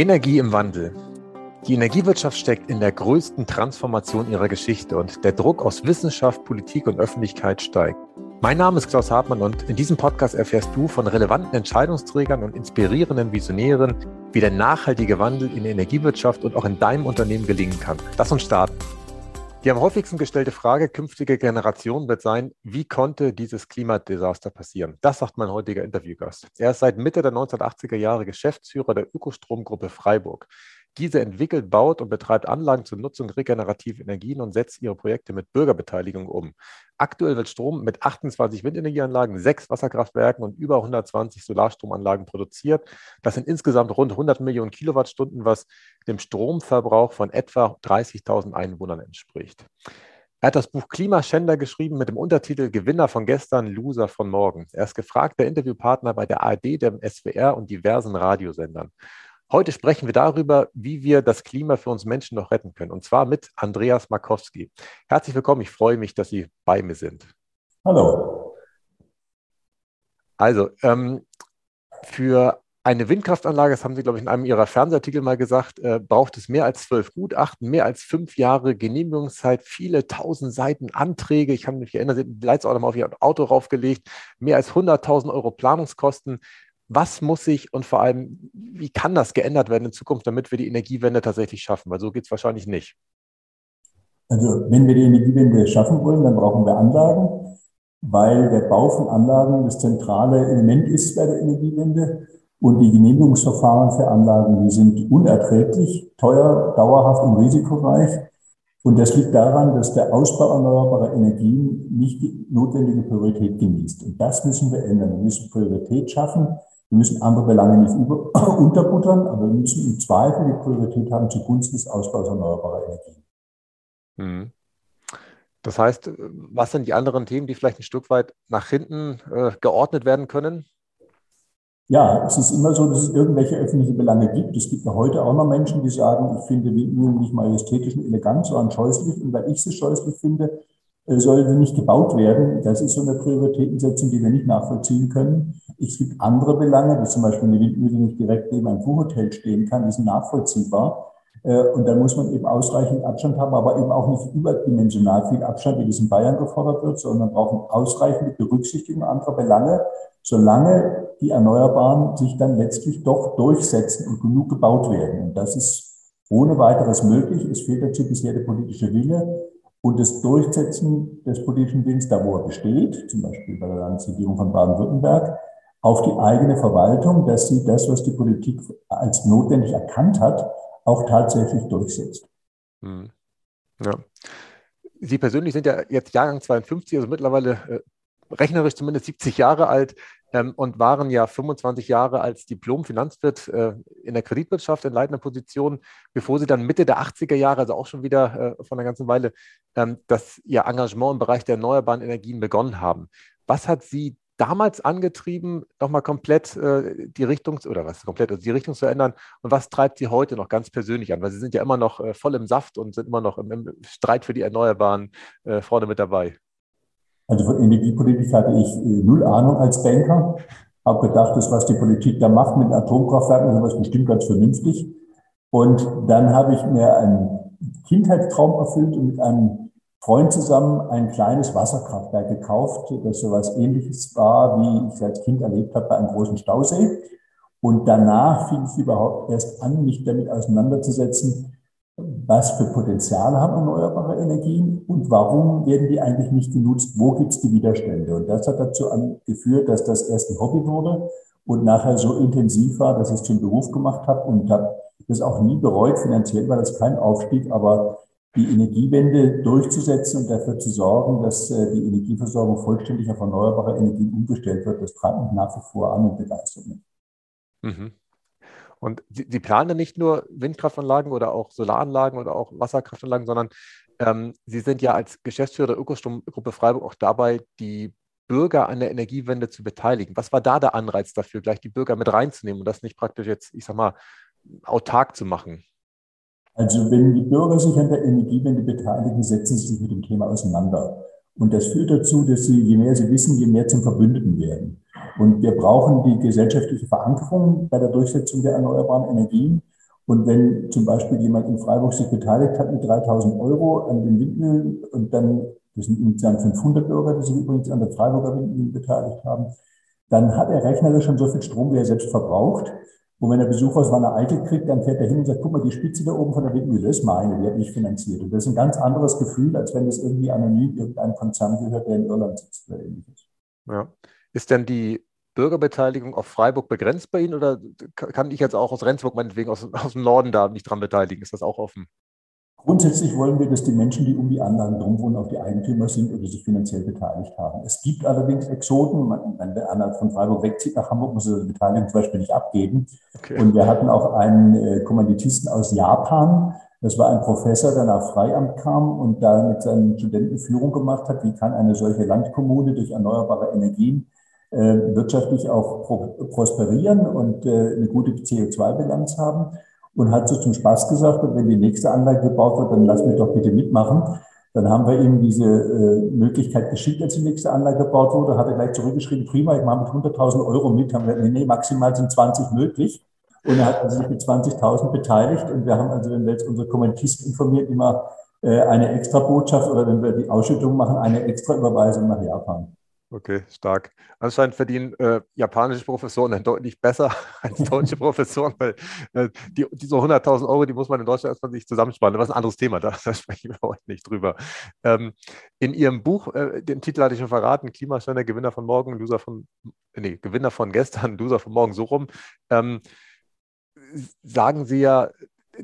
Energie im Wandel. Die Energiewirtschaft steckt in der größten Transformation ihrer Geschichte und der Druck aus Wissenschaft, Politik und Öffentlichkeit steigt. Mein Name ist Klaus Hartmann und in diesem Podcast erfährst du von relevanten Entscheidungsträgern und inspirierenden Visionären, wie der nachhaltige Wandel in der Energiewirtschaft und auch in deinem Unternehmen gelingen kann. Lass uns starten. Die am häufigsten gestellte Frage künftiger Generationen wird sein, wie konnte dieses Klimadesaster passieren? Das sagt mein heutiger Interviewgast. Er ist seit Mitte der 1980er Jahre Geschäftsführer der Ökostromgruppe Freiburg. Diese entwickelt, baut und betreibt Anlagen zur Nutzung regenerativer Energien und setzt ihre Projekte mit Bürgerbeteiligung um. Aktuell wird Strom mit 28 Windenergieanlagen, sechs Wasserkraftwerken und über 120 Solarstromanlagen produziert. Das sind insgesamt rund 100 Millionen Kilowattstunden, was dem Stromverbrauch von etwa 30.000 Einwohnern entspricht. Er hat das Buch Klimaschänder geschrieben mit dem Untertitel Gewinner von gestern, Loser von morgen. Er ist gefragter Interviewpartner bei der ARD, dem SWR und diversen Radiosendern. Heute sprechen wir darüber, wie wir das Klima für uns Menschen noch retten können. Und zwar mit Andreas Markowski. Herzlich willkommen. Ich freue mich, dass Sie bei mir sind. Hallo. Also, ähm, für eine Windkraftanlage, das haben Sie, glaube ich, in einem Ihrer Fernsehartikel mal gesagt, äh, braucht es mehr als zwölf Gutachten, mehr als fünf Jahre Genehmigungszeit, viele tausend Seiten Anträge. Ich kann mich erinnern, Sie haben die Leitsorder mal auf Ihr Auto raufgelegt, mehr als 100.000 Euro Planungskosten was muss sich und vor allem, wie kann das geändert werden in Zukunft, damit wir die Energiewende tatsächlich schaffen? Weil so geht es wahrscheinlich nicht. Also wenn wir die Energiewende schaffen wollen, dann brauchen wir Anlagen, weil der Bau von Anlagen das zentrale Element ist bei der Energiewende. Und die Genehmigungsverfahren für Anlagen, die sind unerträglich, teuer, dauerhaft und risikoreich. Und das liegt daran, dass der Ausbau erneuerbarer Energien nicht die notwendige Priorität genießt. Und das müssen wir ändern. Wir müssen Priorität schaffen wir müssen andere Belange nicht über, unterbuttern, aber wir müssen im Zweifel die Priorität haben zugunsten des Ausbaus erneuerbarer Energien. Hm. Das heißt, was sind die anderen Themen, die vielleicht ein Stück weit nach hinten äh, geordnet werden können? Ja, es ist immer so, dass es irgendwelche öffentliche Belange gibt. Es gibt ja heute auch noch Menschen, die sagen, ich finde Windmühlen nicht majestätisch und elegant, sondern scheußlich. Und weil ich sie scheußlich finde, sollte nicht gebaut werden. Das ist so eine Prioritätensetzung, die wir nicht nachvollziehen können. Es gibt andere Belange, wie zum Beispiel eine Windmühle nicht direkt neben einem Kuhhotel stehen kann, die sind nachvollziehbar. Äh, und da muss man eben ausreichend Abstand haben, aber eben auch nicht überdimensional viel Abstand, wie das in Bayern gefordert wird, sondern brauchen ausreichende Berücksichtigung anderer Belange, solange die Erneuerbaren sich dann letztlich doch durchsetzen und genug gebaut werden. Und das ist ohne weiteres möglich. Es fehlt dazu bisher der politische Wille und das Durchsetzen des politischen Willens, da wo er besteht, zum Beispiel bei der Landesregierung von Baden-Württemberg, auf die eigene Verwaltung, dass sie das, was die Politik als notwendig erkannt hat, auch tatsächlich durchsetzt. Hm. Ja. Sie persönlich sind ja jetzt Jahrgang 52, also mittlerweile äh, rechnerisch zumindest 70 Jahre alt ähm, und waren ja 25 Jahre als Diplom-Finanzwirt äh, in der Kreditwirtschaft in leitender Position, bevor Sie dann Mitte der 80er Jahre, also auch schon wieder äh, von einer ganzen Weile, ähm, das Ihr Engagement im Bereich der erneuerbaren Energien begonnen haben. Was hat Sie damals angetrieben, nochmal komplett äh, die Richtung, oder was komplett, also die Richtung zu ändern? Und was treibt Sie heute noch ganz persönlich an? Weil Sie sind ja immer noch äh, voll im Saft und sind immer noch im, im Streit für die Erneuerbaren äh, vorne mit dabei. Also von Energiepolitik hatte ich äh, null Ahnung als Banker. Habe gedacht, das, was die Politik da macht mit Atomkraftwerken, ist bestimmt ganz vernünftig. Und dann habe ich mir einen Kindheitstraum erfüllt und mit einem Freund zusammen ein kleines Wasserkraftwerk gekauft, das so was ähnliches war, wie ich als Kind erlebt habe bei einem großen Stausee. Und danach fing ich überhaupt erst an, mich damit auseinanderzusetzen, was für Potenziale haben erneuerbare Energien und warum werden die eigentlich nicht genutzt? Wo gibt es die Widerstände? Und das hat dazu geführt, dass das erst ein Hobby wurde und nachher so intensiv war, dass ich es zum Beruf gemacht habe und habe das auch nie bereut. Finanziell war das kein Aufstieg, aber die Energiewende durchzusetzen und dafür zu sorgen, dass äh, die Energieversorgung vollständig auf erneuerbare Energien umgestellt wird, das treibt mich nach wie vor an und begeistert mich. Mhm. Und Sie, Sie planen nicht nur Windkraftanlagen oder auch Solaranlagen oder auch Wasserkraftanlagen, sondern ähm, Sie sind ja als Geschäftsführer der Ökostromgruppe Freiburg auch dabei, die Bürger an der Energiewende zu beteiligen. Was war da der Anreiz dafür, gleich die Bürger mit reinzunehmen und das nicht praktisch jetzt, ich sag mal, autark zu machen? Also wenn die Bürger sich an der Energiewende beteiligen, setzen sie sich mit dem Thema auseinander. Und das führt dazu, dass sie, je mehr sie wissen, je mehr zum Verbündeten werden. Und wir brauchen die gesellschaftliche Verankerung bei der Durchsetzung der erneuerbaren Energien. Und wenn zum Beispiel jemand in Freiburg sich beteiligt hat mit 3000 Euro an den Windmühlen und dann, das sind insgesamt 500 Bürger, die sich übrigens an der Freiburger Windmühlen beteiligt haben, dann hat er rechnerisch schon so viel Strom, wie er selbst verbraucht. Und wenn er Besuch aus Wanne Eickel kriegt, dann fährt er hin und sagt, guck mal, die Spitze da oben von der Windmühle ist meine, die habe ich finanziert. Und das ist ein ganz anderes Gefühl, als wenn das irgendwie anonym irgendeinem Konzern gehört, der in Irland sitzt oder ähnliches. Ja. Ist denn die Bürgerbeteiligung auf Freiburg begrenzt bei Ihnen oder kann ich jetzt auch aus Rendsburg meinetwegen aus, aus dem Norden da mich dran beteiligen? Ist das auch offen? Grundsätzlich wollen wir, dass die Menschen, die um die Anlagen drum wohnen, auch die Eigentümer sind oder sich finanziell beteiligt haben. Es gibt allerdings Exoten. Wenn der einer von Freiburg wegzieht nach Hamburg, muss er die Beteiligung zum Beispiel nicht abgeben. Okay. Und wir hatten auch einen äh, Kommanditisten aus Japan. Das war ein Professor, der nach Freiamt kam und da mit seinen Studenten Führung gemacht hat. Wie kann eine solche Landkommune durch erneuerbare Energien wirtschaftlich auch pro prosperieren und äh, eine gute CO2-Bilanz haben? und hat so zum Spaß gesagt, wenn die nächste Anlage gebaut wird, dann lass mich doch bitte mitmachen. Dann haben wir ihm diese äh, Möglichkeit geschickt, als die nächste Anlage gebaut wurde, hat er gleich zurückgeschrieben, prima, ich mache mit 100.000 Euro mit. Haben wir, nee, nee, maximal sind 20 möglich. Und er hat sich mit 20.000 beteiligt. Und wir haben also, wenn wir jetzt unsere Kommentisten informieren, immer äh, eine extra Botschaft oder wenn wir die Ausschüttung machen, eine extra Überweisung nach Japan. Okay, stark. Anscheinend verdienen äh, japanische Professoren dann deutlich besser als deutsche Professoren, weil äh, die, diese 100.000 Euro, die muss man in Deutschland erstmal sich zusammenspannen. Das ist ein anderes Thema, da, da sprechen wir heute nicht drüber. Ähm, in Ihrem Buch, äh, den Titel hatte ich schon verraten, Klimasteiner, Gewinner von morgen, Loser von, nee, Gewinner von gestern, Loser von morgen, so rum, ähm, sagen Sie ja,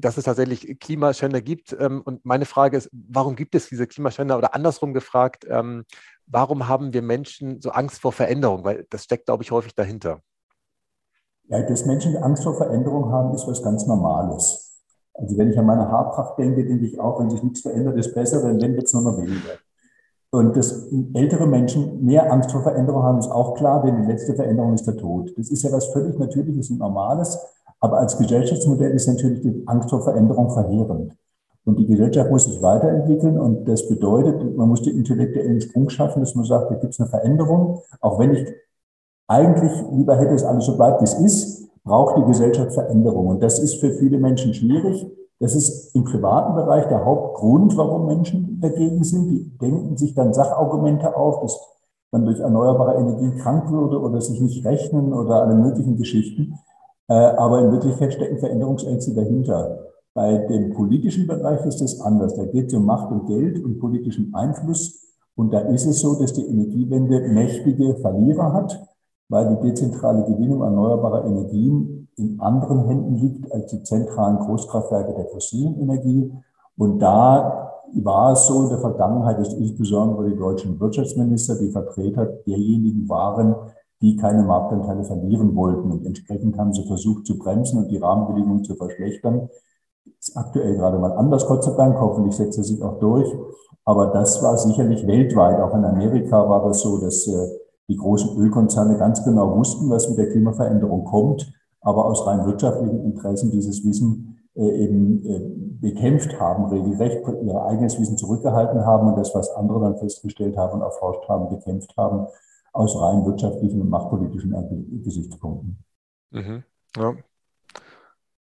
dass es tatsächlich Klimaschänder gibt. Ähm, und meine Frage ist, warum gibt es diese Klimaschänder? Oder andersrum gefragt, ähm, warum haben wir Menschen so Angst vor Veränderung? Weil das steckt, glaube ich, häufig dahinter. Ja, dass Menschen Angst vor Veränderung haben, ist was ganz Normales. Also wenn ich an meine Haarpracht denke, denke ich auch, wenn sich nichts verändert, ist besser, denn wenn wird es nur noch weniger. Und dass ältere Menschen mehr Angst vor Veränderung haben, ist auch klar, denn die letzte Veränderung ist der Tod. Das ist ja was völlig Natürliches und Normales. Aber als Gesellschaftsmodell ist natürlich die Angst vor Veränderung verheerend. Und die Gesellschaft muss sich weiterentwickeln und das bedeutet, man muss den intellektuellen Sprung schaffen, dass man sagt, da gibt es eine Veränderung. Auch wenn ich eigentlich lieber hätte, dass alles so bleibt, wie es ist, braucht die Gesellschaft Veränderung. Und das ist für viele Menschen schwierig. Das ist im privaten Bereich der Hauptgrund, warum Menschen dagegen sind. Die denken sich dann Sachargumente auf, dass man durch erneuerbare Energie krank würde oder sich nicht rechnen oder alle möglichen Geschichten. Äh, aber in Wirklichkeit stecken Veränderungsängste dahinter. Bei dem politischen Bereich ist es anders. Da geht es um Macht und Geld und politischen Einfluss. Und da ist es so, dass die Energiewende mächtige Verlierer hat, weil die dezentrale Gewinnung erneuerbarer Energien in anderen Händen liegt als die zentralen Großkraftwerke der fossilen Energie. Und da war es so in der Vergangenheit, dass insbesondere die deutschen Wirtschaftsminister, die Vertreter derjenigen waren, die keine Marktanteile verlieren wollten. Und entsprechend haben sie versucht zu bremsen und die Rahmenbedingungen zu verschlechtern. Ist aktuell gerade mal anders, Gott sei Dank. Hoffentlich setzt er sich auch durch. Aber das war sicherlich weltweit. Auch in Amerika war das so, dass äh, die großen Ölkonzerne ganz genau wussten, was mit der Klimaveränderung kommt, aber aus rein wirtschaftlichen Interessen dieses Wissen äh, eben äh, bekämpft haben, regelrecht ihr eigenes Wissen zurückgehalten haben und das, was andere dann festgestellt haben und erforscht haben, bekämpft haben, aus rein wirtschaftlichen und machtpolitischen Gesichtspunkten. Mhm. Ja,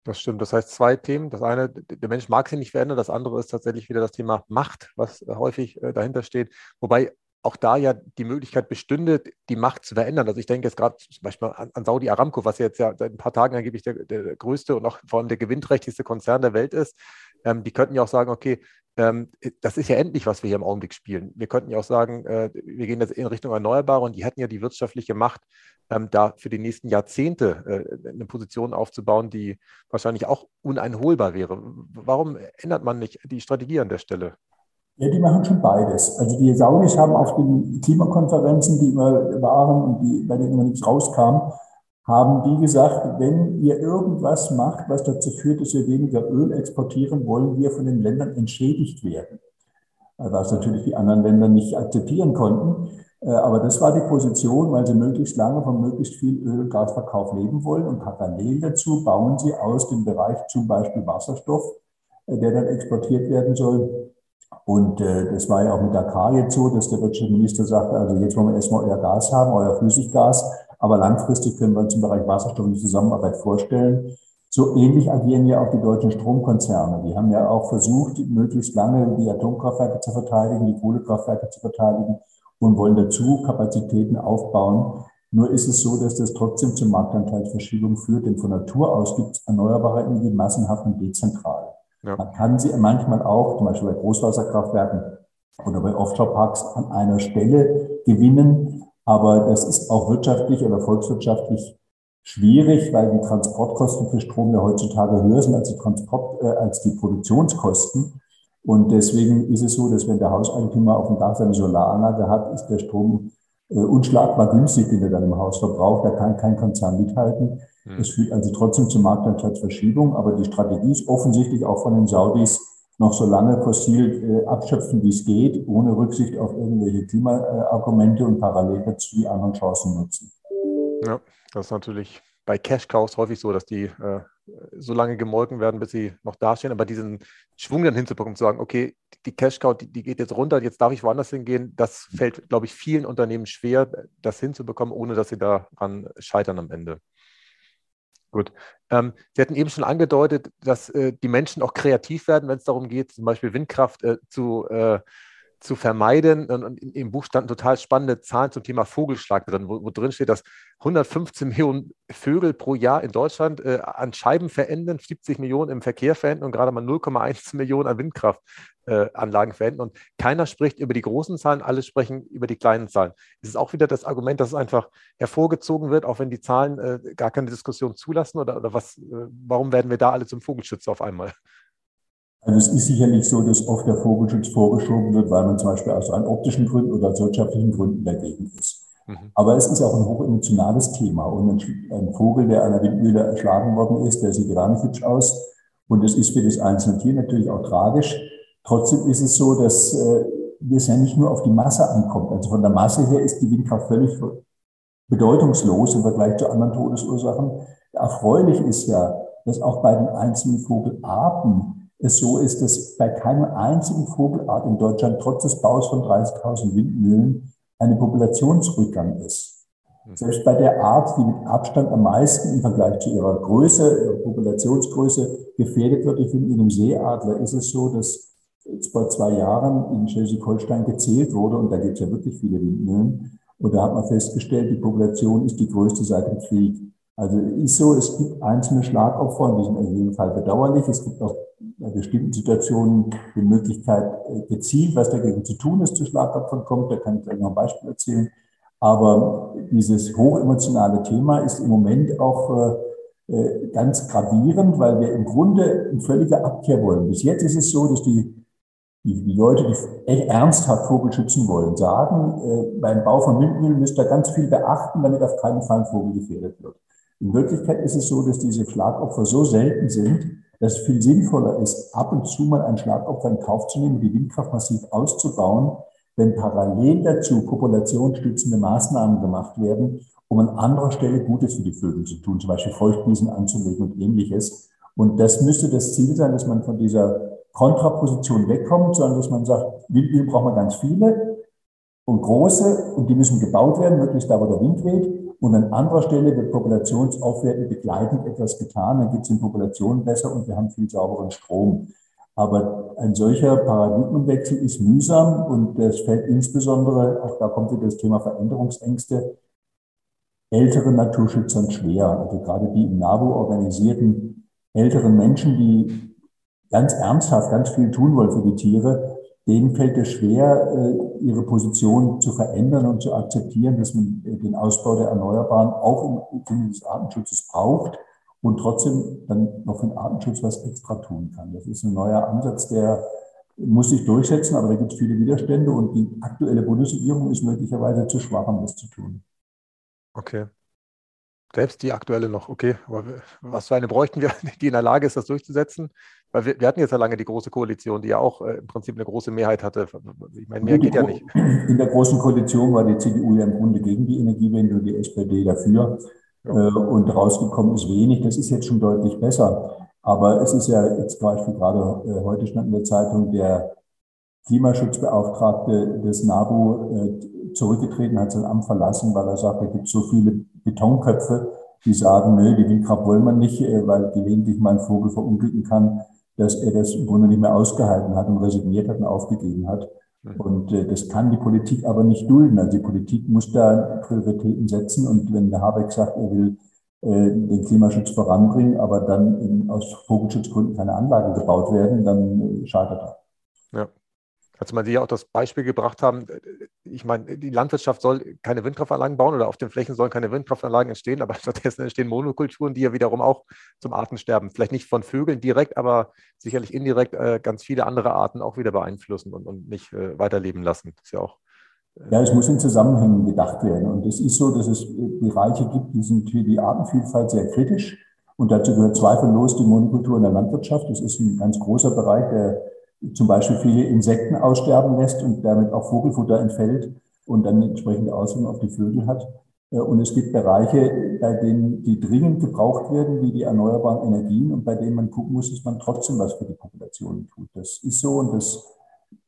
das stimmt. Das heißt, zwei Themen. Das eine, der Mensch mag sich nicht verändern. Das andere ist tatsächlich wieder das Thema Macht, was häufig äh, dahinter steht. Wobei auch da ja die Möglichkeit bestünde, die Macht zu verändern. Also ich denke jetzt gerade zum Beispiel an, an Saudi Aramco, was jetzt ja seit ein paar Tagen angeblich der, der größte und auch vor allem der gewinnträchtigste Konzern der Welt ist. Ähm, die könnten ja auch sagen, okay, ähm, das ist ja endlich, was wir hier im Augenblick spielen. Wir könnten ja auch sagen, äh, wir gehen jetzt in Richtung Erneuerbare und die hätten ja die wirtschaftliche Macht, ähm, da für die nächsten Jahrzehnte äh, eine Position aufzubauen, die wahrscheinlich auch uneinholbar wäre. Warum ändert man nicht die Strategie an der Stelle? Ja, die machen schon beides. Also die Saudis haben auf den Klimakonferenzen, die immer waren und die, bei denen immer nichts rauskam, haben die gesagt, wenn ihr irgendwas macht, was dazu führt, dass wir weniger Öl exportieren, wollen wir von den Ländern entschädigt werden. Was natürlich die anderen Länder nicht akzeptieren konnten. Äh, aber das war die Position, weil sie möglichst lange von möglichst viel Öl- und Gasverkauf leben wollen. Und parallel dazu bauen sie aus dem Bereich zum Beispiel Wasserstoff, äh, der dann exportiert werden soll. Und äh, das war ja auch mit Dakar jetzt so, dass der Wirtschaftsminister sagte, also jetzt wollen wir erstmal euer Gas haben, euer Flüssiggas aber langfristig können wir uns im Bereich Wasserstoff eine Zusammenarbeit vorstellen. So ähnlich agieren ja auch die deutschen Stromkonzerne. Die haben ja auch versucht, möglichst lange die Atomkraftwerke zu verteidigen, die Kohlekraftwerke zu verteidigen und wollen dazu Kapazitäten aufbauen. Nur ist es so, dass das trotzdem zur Marktanteilsverschiebung führt, denn von Natur aus gibt es erneuerbare Energien massenhaft und dezentral. Ja. Man kann sie manchmal auch, zum Beispiel bei Großwasserkraftwerken oder bei Offshore-Parks, an einer Stelle gewinnen. Aber das ist auch wirtschaftlich oder volkswirtschaftlich schwierig, weil die Transportkosten für Strom ja heutzutage höher sind als die, Transport, äh, als die Produktionskosten. Und deswegen ist es so, dass wenn der Hauseigentümer auf dem Dach seine Solaranlage hat, ist der Strom äh, unschlagbar günstig, den er dann im Haus verbraucht. Da kann kein Konzern mithalten. Mhm. Es führt also trotzdem zur Marktanteilsverschiebung. Aber die Strategie ist offensichtlich auch von den Saudis, noch so lange fossil äh, abschöpfen, wie es geht, ohne Rücksicht auf irgendwelche Klimaargumente und parallel dazu die anderen Chancen nutzen. Ja, das ist natürlich bei Cash-Cows häufig so, dass die äh, so lange gemolken werden, bis sie noch dastehen. Aber diesen Schwung dann hinzubekommen, zu sagen, okay, die Cash-Cow, die, die, geht jetzt runter, jetzt darf ich woanders hingehen, das fällt, glaube ich, vielen Unternehmen schwer, das hinzubekommen, ohne dass sie daran scheitern am Ende. Gut. Ähm, Sie hatten eben schon angedeutet, dass äh, die Menschen auch kreativ werden, wenn es darum geht, zum Beispiel Windkraft äh, zu äh, zu vermeiden. Und im Buch standen total spannende Zahlen zum Thema Vogelschlag drin, wo, wo drin steht, dass 115 Millionen Vögel pro Jahr in Deutschland äh, an Scheiben verenden, 70 Millionen im Verkehr verenden und gerade mal 0,1 Millionen an Windkraftanlagen äh, verenden. Und keiner spricht über die großen Zahlen, alle sprechen über die kleinen Zahlen. Es ist auch wieder das Argument, dass es einfach hervorgezogen wird, auch wenn die Zahlen äh, gar keine Diskussion zulassen oder, oder was, äh, warum werden wir da alle zum Vogelschützer auf einmal? Also es ist sicherlich so, dass oft der Vogelschutz vorgeschoben wird, weil man zum Beispiel aus rein optischen Gründen oder aus wirtschaftlichen Gründen dagegen ist. Mhm. Aber es ist auch ein hochemotionales Thema. Und ein, Vogel, der an einer Windmühle erschlagen worden ist, der sieht gar nicht hübsch aus. Und das ist für das einzelne Tier natürlich auch tragisch. Trotzdem ist es so, dass äh, es ja nicht nur auf die Masse ankommt. Also von der Masse her ist die Windkraft völlig bedeutungslos im Vergleich zu anderen Todesursachen. Erfreulich ist ja, dass auch bei den einzelnen Vogelarten es so ist, dass bei keiner einzigen Vogelart in Deutschland trotz des Baus von 30.000 Windmühlen eine Populationsrückgang ist. Selbst bei der Art, die mit Abstand am meisten im Vergleich zu ihrer Größe, ihrer Populationsgröße gefährdet wird, ich finde, mit dem Seeadler ist es so, dass vor zwei Jahren in Schleswig-Holstein gezählt wurde, und da gibt es ja wirklich viele Windmühlen, und da hat man festgestellt, die Population ist die größte seit dem Krieg. Also ist so, es gibt einzelne Schlagopfer und die sind in jedem Fall bedauerlich. Es gibt auch in bestimmten Situationen die Möglichkeit, äh, gezielt was dagegen zu tun ist, zu Schlagopfern kommt. Da kann ich gleich noch ein Beispiel erzählen. Aber dieses hochemotionale Thema ist im Moment auch äh, äh, ganz gravierend, weil wir im Grunde eine völlige Abkehr wollen. Bis jetzt ist es so, dass die, die, die Leute, die echt ernsthaft Vogel schützen wollen, sagen, beim Bau von Windmühlen müsst ihr ganz viel beachten, damit auf keinen Fall ein Vogel gefährdet wird. In Wirklichkeit ist es so, dass diese Schlagopfer so selten sind, dass es viel sinnvoller ist, ab und zu mal ein Schlagopfer in Kauf zu nehmen, die Windkraft massiv auszubauen, wenn parallel dazu populationsstützende Maßnahmen gemacht werden, um an anderer Stelle Gutes für die Vögel zu tun, zum Beispiel Feuchtwiesen anzulegen und ähnliches. Und das müsste das Ziel sein, dass man von dieser Kontraposition wegkommt, sondern dass man sagt, Windmühlen brauchen wir ganz viele und große und die müssen gebaut werden, möglichst da, wo der Wind weht. Und an anderer Stelle wird populationsaufwertend begleitend etwas getan, dann gibt es die Populationen besser und wir haben viel sauberen Strom. Aber ein solcher Paradigmenwechsel ist mühsam und das fällt insbesondere, auch da kommt wieder das Thema Veränderungsängste, älteren Naturschützern schwer. Also gerade die im NABU organisierten älteren Menschen, die ganz ernsthaft ganz viel tun wollen für die Tiere, denen fällt es schwer, äh, ihre Position zu verändern und zu akzeptieren, dass man äh, den Ausbau der Erneuerbaren auch im Sinne des Artenschutzes braucht und trotzdem dann noch für den Artenschutz was extra tun kann. Das ist ein neuer Ansatz, der muss sich durchsetzen, aber da gibt es viele Widerstände und die aktuelle Bundesregierung ist möglicherweise zu schwach, um das zu tun. Okay. Selbst die aktuelle noch, okay. Aber was für eine bräuchten wir, die in der Lage ist, das durchzusetzen? Weil wir, wir hatten jetzt ja lange die Große Koalition, die ja auch äh, im Prinzip eine große Mehrheit hatte. Ich meine, mehr geht ja nicht. In der Großen Koalition war die CDU ja im Grunde gegen die Energiewende und die SPD dafür. Ja. Äh, und rausgekommen ist wenig. Das ist jetzt schon deutlich besser. Aber es ist ja jetzt zum Beispiel gerade äh, heute stand in der Zeitung, der Klimaschutzbeauftragte des NABU äh, zurückgetreten, hat sein Amt verlassen, weil er sagt, da gibt so viele Betonköpfe, die sagen, nö, die Windkraft wollen wir nicht, äh, weil gelegentlich mal ein Vogel verunglücken kann, dass er das im Grunde nicht mehr ausgehalten hat und resigniert hat und aufgegeben hat. Mhm. Und äh, das kann die Politik aber nicht dulden. Also die Politik muss da Prioritäten setzen. Und wenn der Habeck sagt, er will äh, den Klimaschutz voranbringen, aber dann in, aus Vogelschutzgründen keine Anlagen gebaut werden, dann äh, scheitert er. Ja. Als man Sie ja auch das Beispiel gebracht haben, äh, ich meine, die Landwirtschaft soll keine Windkraftanlagen bauen oder auf den Flächen sollen keine Windkraftanlagen entstehen, aber stattdessen entstehen Monokulturen, die ja wiederum auch zum Artensterben, vielleicht nicht von Vögeln direkt, aber sicherlich indirekt äh, ganz viele andere Arten auch wieder beeinflussen und, und nicht äh, weiterleben lassen. Das ist ja auch. Äh ja, es muss in Zusammenhängen gedacht werden. Und es ist so, dass es Bereiche gibt, die sind für die Artenvielfalt sehr kritisch. Und dazu gehört zweifellos die Monokultur in der Landwirtschaft. Das ist ein ganz großer Bereich, der zum Beispiel viele Insekten aussterben lässt und damit auch Vogelfutter entfällt und dann entsprechende Auswirkungen auf die Vögel hat. Äh, und es gibt Bereiche, bei denen die dringend gebraucht werden, wie die erneuerbaren Energien und bei denen man gucken muss, dass man trotzdem was für die Population tut. Das ist so und das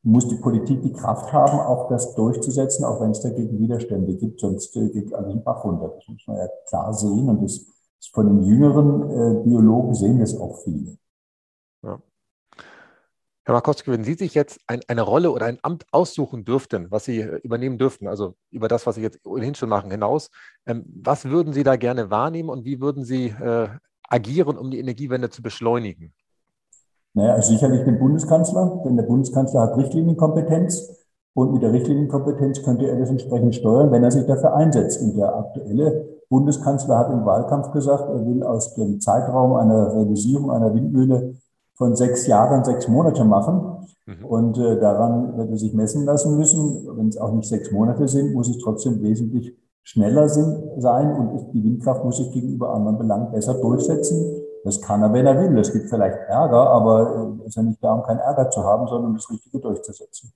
muss die Politik die Kraft haben, auch das durchzusetzen, auch wenn es dagegen Widerstände gibt, sonst äh, geht alles im Bach runter. Das muss man ja klar sehen und das von den jüngeren äh, Biologen sehen das auch viele. Ja. Herr Markowski, wenn Sie sich jetzt ein, eine Rolle oder ein Amt aussuchen dürften, was Sie äh, übernehmen dürften, also über das, was Sie jetzt ohnehin schon machen, hinaus, ähm, was würden Sie da gerne wahrnehmen und wie würden Sie äh, agieren, um die Energiewende zu beschleunigen? Naja, sicherlich den Bundeskanzler, denn der Bundeskanzler hat Richtlinienkompetenz und mit der Richtlinienkompetenz könnte er das entsprechend steuern, wenn er sich dafür einsetzt. Und der aktuelle Bundeskanzler hat im Wahlkampf gesagt, er will aus dem Zeitraum einer Realisierung einer Windmühle von sechs Jahren sechs Monate machen. Mhm. Und äh, daran wird er sich messen lassen müssen. Wenn es auch nicht sechs Monate sind, muss es trotzdem wesentlich schneller sind, sein und die Windkraft muss sich gegenüber anderen Belangen besser durchsetzen. Das kann er, wenn er will. Es gibt vielleicht Ärger, aber es äh, ist ja nicht darum, keinen Ärger zu haben, sondern das Richtige durchzusetzen.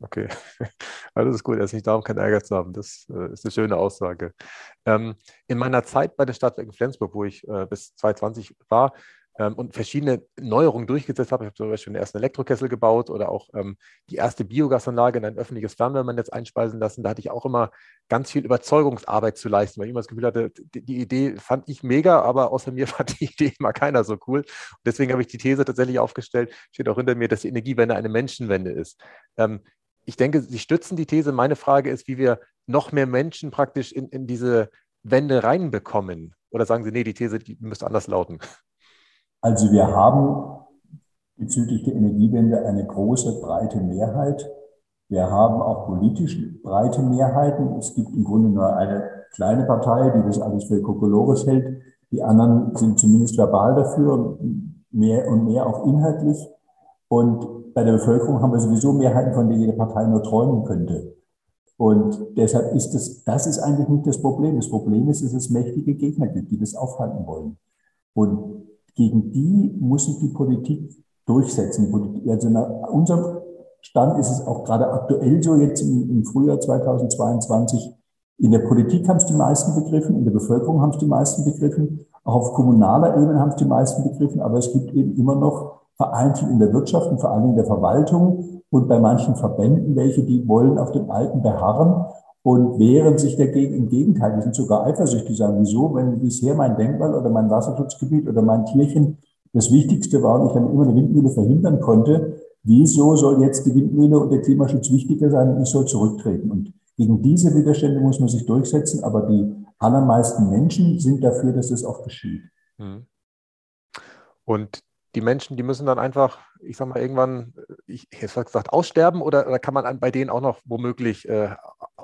Okay, alles ist gut. Es ist nicht darum, keinen Ärger zu haben. Das äh, ist eine schöne Aussage. Ähm, in meiner Zeit bei den Stadtwerken Flensburg, wo ich äh, bis 2020 war, ähm, und verschiedene Neuerungen durchgesetzt habe. Ich habe zum Beispiel den ersten Elektrokessel gebaut oder auch ähm, die erste Biogasanlage in ein öffentliches Fernwärmenetz einspeisen lassen. Da hatte ich auch immer ganz viel Überzeugungsarbeit zu leisten, weil ich immer das Gefühl hatte, die, die Idee fand ich mega, aber außer mir fand die Idee immer keiner so cool. Und deswegen habe ich die These tatsächlich aufgestellt, steht auch hinter mir, dass die Energiewende eine Menschenwende ist. Ähm, ich denke, Sie stützen die These. Meine Frage ist, wie wir noch mehr Menschen praktisch in, in diese Wende reinbekommen. Oder sagen Sie, nee, die These die müsste anders lauten? Also wir haben bezüglich der Energiewende eine große, breite Mehrheit. Wir haben auch politisch breite Mehrheiten. Es gibt im Grunde nur eine kleine Partei, die das alles für Kokolores hält. Die anderen sind zumindest verbal dafür, mehr und mehr auch inhaltlich. Und bei der Bevölkerung haben wir sowieso Mehrheiten, von denen jede Partei nur träumen könnte. Und deshalb ist das, das ist eigentlich nicht das Problem. Das Problem ist, dass es mächtige Gegner gibt, die das aufhalten wollen. Und gegen die muss sich die Politik durchsetzen. Also nach unserem Stand ist es auch gerade aktuell so, jetzt im, Frühjahr 2022. In der Politik haben es die meisten begriffen, in der Bevölkerung haben es die meisten begriffen, auch auf kommunaler Ebene haben es die meisten begriffen, aber es gibt eben immer noch vereinzelt in der Wirtschaft und vor allem in der Verwaltung und bei manchen Verbänden welche, die wollen auf dem Alten beharren und wehren sich dagegen. Im Gegenteil, die sind sogar eifersüchtig, sagen, wieso, wenn bisher mein Denkmal oder mein Wasserschutzgebiet oder mein Tierchen das Wichtigste war und ich dann immer eine Windmühle verhindern konnte, wieso soll jetzt die Windmühle und der Klimaschutz wichtiger sein und ich soll zurücktreten? Und gegen diese Widerstände muss man sich durchsetzen, aber die allermeisten Menschen sind dafür, dass das auch geschieht. Mhm. Und die Menschen, die müssen dann einfach, ich sag mal, irgendwann, ich hätte gesagt, aussterben oder, oder kann man bei denen auch noch womöglich äh,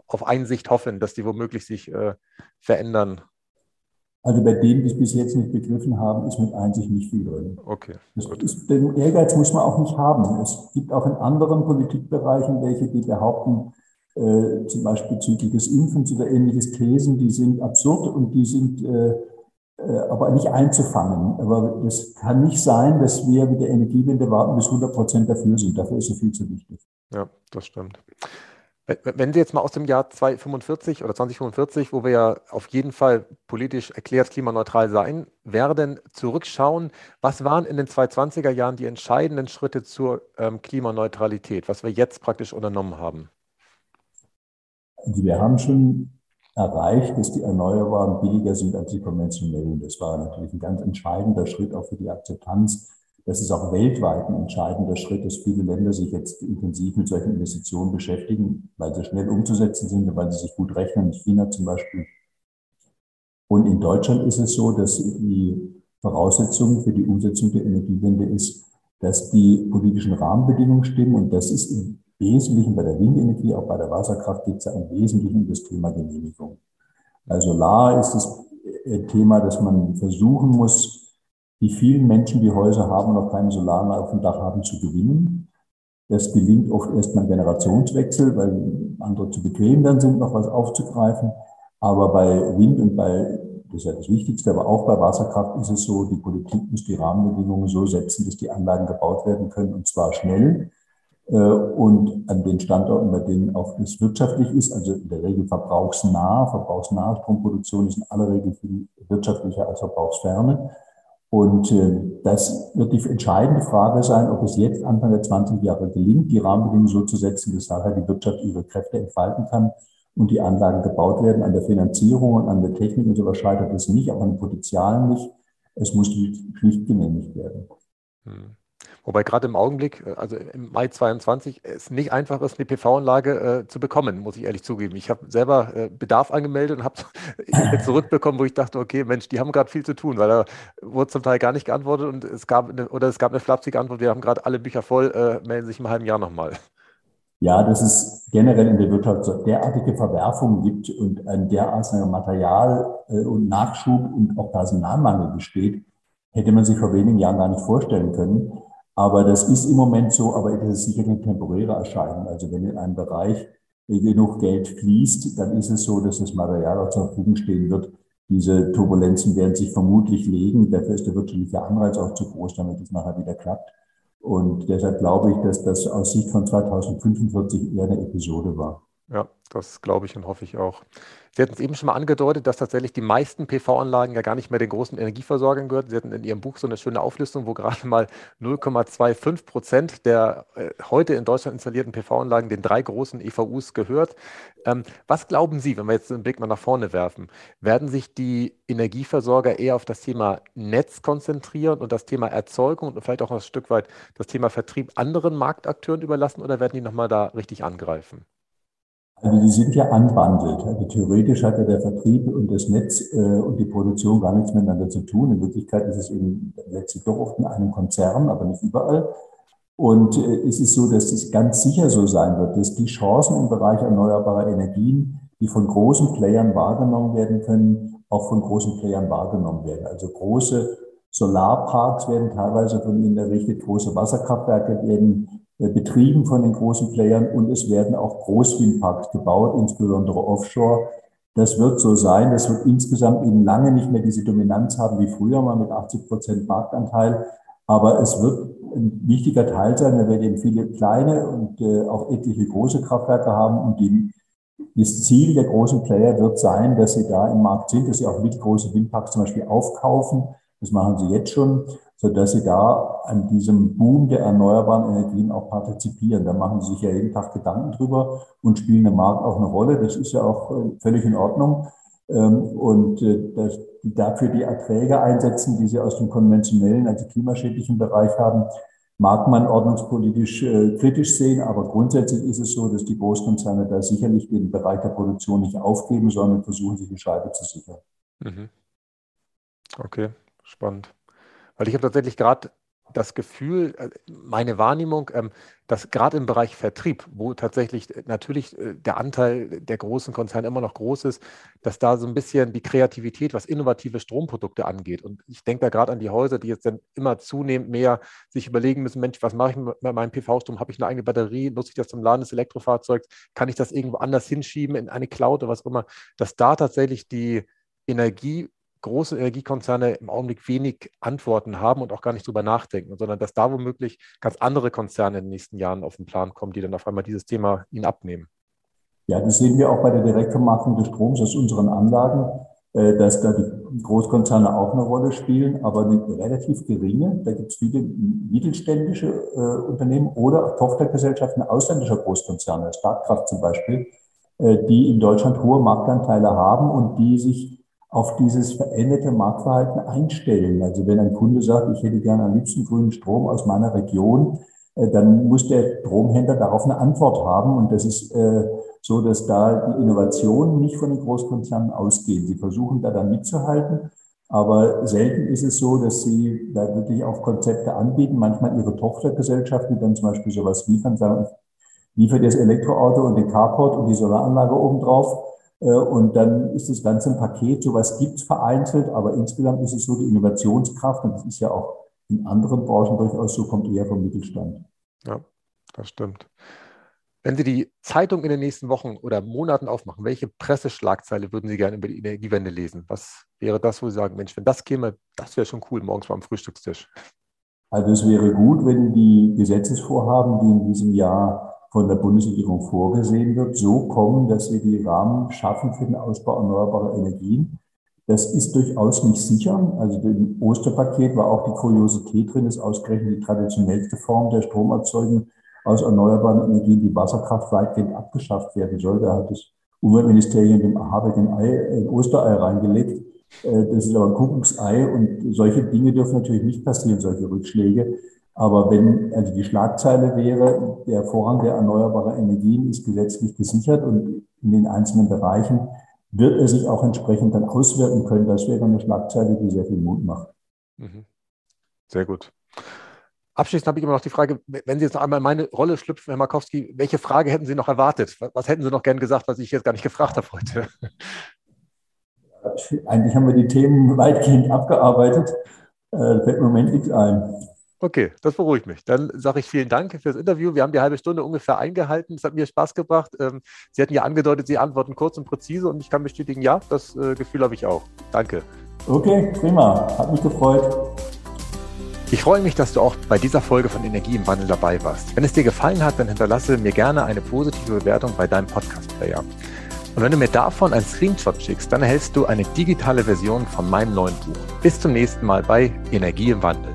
auf Einsicht hoffen, dass die womöglich sich äh, verändern? Also bei denen, die es bis jetzt nicht begriffen haben, ist mit Einsicht nicht viel drin. Okay. Ist, den Ehrgeiz muss man auch nicht haben. Es gibt auch in anderen Politikbereichen welche, die behaupten, äh, zum Beispiel bezüglich des Impfens oder ähnliches Thesen, die sind absurd und die sind äh, aber nicht einzufangen. Aber es kann nicht sein, dass wir mit der Energiewende warten, bis 100 Prozent dafür sind. Dafür ist es viel zu wichtig. Ja, das stimmt. Wenn Sie jetzt mal aus dem Jahr 2045 oder 2045, wo wir ja auf jeden Fall politisch erklärt klimaneutral sein werden, zurückschauen, was waren in den 2020er Jahren die entscheidenden Schritte zur ähm, Klimaneutralität, was wir jetzt praktisch unternommen haben? Also wir haben schon erreicht, dass die Erneuerbaren billiger sind als die konventionellen. Das war natürlich ein ganz entscheidender Schritt auch für die Akzeptanz. Das ist auch weltweit ein entscheidender Schritt, dass viele Länder sich jetzt intensiv mit solchen Investitionen beschäftigen, weil sie schnell umzusetzen sind und weil sie sich gut rechnen. China zum Beispiel. Und in Deutschland ist es so, dass die Voraussetzung für die Umsetzung der Energiewende ist, dass die politischen Rahmenbedingungen stimmen. Und das ist im Wesentlichen bei der Windenergie, auch bei der Wasserkraft geht es ja im Wesentlichen um das Thema Genehmigung. Bei Solar ist das äh, Thema, dass man versuchen muss, die vielen Menschen, die Häuser haben und noch keine Solaranlage auf dem Dach haben, zu gewinnen. Das gelingt oft erst beim Generationswechsel, weil andere zu bequem dann sind, noch was aufzugreifen. Aber bei Wind und bei das ist ja das Wichtigste, aber auch bei Wasserkraft ist es so, die Politik muss die Rahmenbedingungen so setzen, dass die Anlagen gebaut werden können und zwar schnell und an den Standorten, bei denen auch das wirtschaftlich ist, also in der Regel verbrauchsnah, verbrauchsnahe Stromproduktion ist in aller Regel viel wirtschaftlicher als verbrauchsferne. Und äh, das wird die entscheidende Frage sein, ob es jetzt Anfang der 20 Jahre gelingt, die Rahmenbedingungen so zu setzen, dass nachher die Wirtschaft ihre Kräfte entfalten kann und die Anlagen gebaut werden. An der Finanzierung und an der Technik und so scheitert es nicht, auch an Potenzialen nicht. Es muss schlicht genehmigt werden. Hm. Wobei gerade im Augenblick, äh, also im Mai 22, es nicht einfach ist, eine PV-Anlage äh, zu bekommen, muss ich ehrlich zugeben. Ich habe selber äh, Bedarf angemeldet und habe zurückbekommen, wo ich dachte, okay, Mensch, die haben gerade viel zu tun, weil da wurde zum Teil gar nicht geantwortet und es gab eine, oder es gab eine flapsige Antwort, wir haben gerade alle Bücher voll, äh, melden sich im halben Jahr nochmal. Ja, dass es generell in der Wirtschaft so derartige Verwerfungen gibt und ein derartiger Material- äh, und Nachschub und auch Personalmangel besteht, hätte man sich vor wenigen Jahren gar nicht vorstellen können. Aber das ist im Moment so, aber es ist sicher eine temporäre Erscheinung. Also wenn in einem Bereich genug Geld fließt, dann ist es so, dass das Material auch zur Verfügung stehen wird. Diese Turbulenzen werden sich vermutlich legen. Dafür ist der wirtschaftliche Anreiz auch zu groß, damit es nachher wieder klappt. Und deshalb glaube ich, dass das aus Sicht von 2045 eher eine Episode war. Ja, das glaube ich und hoffe ich auch. Sie hatten es eben schon mal angedeutet, dass tatsächlich die meisten PV-Anlagen ja gar nicht mehr den großen Energieversorgern gehören. Sie hatten in Ihrem Buch so eine schöne Auflistung, wo gerade mal 0,25 Prozent der äh, heute in Deutschland installierten PV-Anlagen den drei großen EVUs gehört. Ähm, was glauben Sie, wenn wir jetzt den Blick mal nach vorne werfen, werden sich die Energieversorger eher auf das Thema Netz konzentrieren und das Thema Erzeugung und vielleicht auch ein Stück weit das Thema Vertrieb anderen Marktakteuren überlassen oder werden die nochmal da richtig angreifen? Also die sind ja unbundelt. Also theoretisch hat ja der Vertrieb und das Netz äh, und die Produktion gar nichts miteinander zu tun. In Wirklichkeit ist es eben letztlich doch oft in einem Konzern, aber nicht überall. Und äh, es ist so, dass es ganz sicher so sein wird, dass die Chancen im Bereich erneuerbarer Energien, die von großen Playern wahrgenommen werden können, auch von großen Playern wahrgenommen werden. Also große Solarparks werden teilweise von ihnen errichtet, große Wasserkraftwerke werden betrieben von den großen Playern und es werden auch Großwindparks gebaut, insbesondere offshore. Das wird so sein. Das wird insgesamt eben lange nicht mehr diese Dominanz haben wie früher mal mit 80 Prozent Marktanteil. Aber es wird ein wichtiger Teil sein. Wir werden eben viele kleine und äh, auch etliche große Kraftwerke haben. Und die, das Ziel der großen Player wird sein, dass sie da im Markt sind, dass sie auch mittelgroße Windparks zum Beispiel aufkaufen. Das machen sie jetzt schon so dass sie da an diesem Boom der erneuerbaren Energien auch partizipieren. Da machen sie sich ja jeden Tag Gedanken drüber und spielen im Markt auch eine Rolle. Das ist ja auch äh, völlig in Ordnung. Ähm, und äh, dass die dafür die Erträge einsetzen, die sie aus dem konventionellen, also klimaschädlichen Bereich haben, mag man ordnungspolitisch äh, kritisch sehen, aber grundsätzlich ist es so, dass die Großkonzerne da sicherlich den Bereich der Produktion nicht aufgeben, sondern versuchen, sich die Scheibe zu sichern. Mhm. Okay, spannend. Weil ich habe tatsächlich gerade das Gefühl, äh, meine Wahrnehmung, ähm, dass gerade im Bereich Vertrieb, wo tatsächlich äh, natürlich äh, der Anteil der großen Konzerne immer noch groß ist, dass da so ein bisschen die Kreativität, was innovative Stromprodukte angeht. Und ich denke da gerade an die Häuser, die jetzt dann immer zunehmend mehr sich überlegen müssen, Mensch, was mache ich mit meinem PV-Strom? Habe ich eine eigene Batterie? Nutze ich das zum Laden des Elektrofahrzeugs? Kann ich das irgendwo anders hinschieben in eine Cloud oder was auch immer? Dass da tatsächlich die Energie große Energiekonzerne im Augenblick wenig Antworten haben und auch gar nicht drüber nachdenken, sondern dass da womöglich ganz andere Konzerne in den nächsten Jahren auf den Plan kommen, die dann auf einmal dieses Thema ihnen abnehmen. Ja, das sehen wir auch bei der Direktvermarktung des Stroms aus unseren Anlagen, äh, dass da die Großkonzerne auch eine Rolle spielen, aber eine relativ geringe. Da gibt es viele mittelständische äh, Unternehmen oder Tochtergesellschaften ausländischer Großkonzerne, Startkraft zum Beispiel, die in Deutschland hohe Marktanteile haben und die sich auf dieses veränderte Marktverhalten einstellen. Also wenn ein Kunde sagt, ich hätte gerne am liebsten grünen Strom aus meiner Region, dann muss der Stromhändler darauf eine Antwort haben. Und das ist so, dass da die Innovationen nicht von den Großkonzernen ausgehen. Sie versuchen da dann mitzuhalten, aber selten ist es so, dass sie da wirklich auch Konzepte anbieten. Manchmal ihre Tochtergesellschaften, dann zum Beispiel sowas liefern, sagen, liefert das Elektroauto und den Carport und die Solaranlage obendrauf. Äh, und dann ist das Ganze ein Paket. Sowas gibt es vereinzelt, aber insgesamt ist es so, die Innovationskraft, und das ist ja auch in anderen Branchen durchaus so, kommt eher vom Mittelstand. Ja, das stimmt. Wenn Sie die Zeitung in den nächsten Wochen oder Monaten aufmachen, welche Presseschlagzeile würden Sie gerne über die Energiewende lesen? Was wäre das, wo Sie sagen, Mensch, wenn das käme, das wäre schon cool morgens beim Frühstückstisch? Also es wäre gut, wenn die Gesetzesvorhaben, die in diesem Jahr von der Bundesregierung vorgesehen wird, so kommen, dass wir die Rahmen schaffen für den Ausbau erneuerbarer Energien. Das ist durchaus nicht sicher. Also im Osterpaket war auch die Kuriosität drin, dass ausgerechnet die traditionellste Form der Stromerzeugung aus erneuerbaren Energien die Wasserkraft weitgehend abgeschafft werden soll. Da hat das Umweltministerium dem Habeck ein, Ei, ein Osterei reingelegt. Äh, das ist aber ein Kuckucksei und solche Dinge dürfen natürlich nicht passieren, solche Rückschläge. Aber wenn also die Schlagzeile wäre, der Vorrang der erneuerbaren Energien ist gesetzlich gesichert und in den einzelnen Bereichen wird er sich auch entsprechend dann auswirken können. Das wäre eine Schlagzeile, die sehr viel Mut macht. Mhm. Sehr gut. Abschließend habe ich immer noch die Frage, wenn Sie jetzt noch einmal in meine Rolle schlüpfen, Herr Markowski, welche Frage hätten Sie noch erwartet? Was hätten Sie noch gern gesagt, was ich jetzt gar nicht gefragt habe heute? Eigentlich haben wir die Themen weitgehend abgearbeitet. Äh, fällt im Moment nichts ein. Okay, das beruhigt mich. Dann sage ich vielen Dank für das Interview. Wir haben die halbe Stunde ungefähr eingehalten. Es hat mir Spaß gebracht. Ähm, Sie hatten ja angedeutet, Sie antworten kurz und präzise und ich kann bestätigen, ja, das äh, Gefühl habe ich auch. Danke. Okay, prima. Hat mich gefreut. Ich freue mich, dass du auch bei dieser Folge von Energie im Wandel dabei warst. Wenn es dir gefallen hat, dann hinterlasse mir gerne eine positive Bewertung bei deinem Podcast-Player. Und wenn du mir davon einen Screenshot schickst, dann erhältst du eine digitale Version von meinem neuen Buch. Bis zum nächsten Mal bei Energie im Wandel.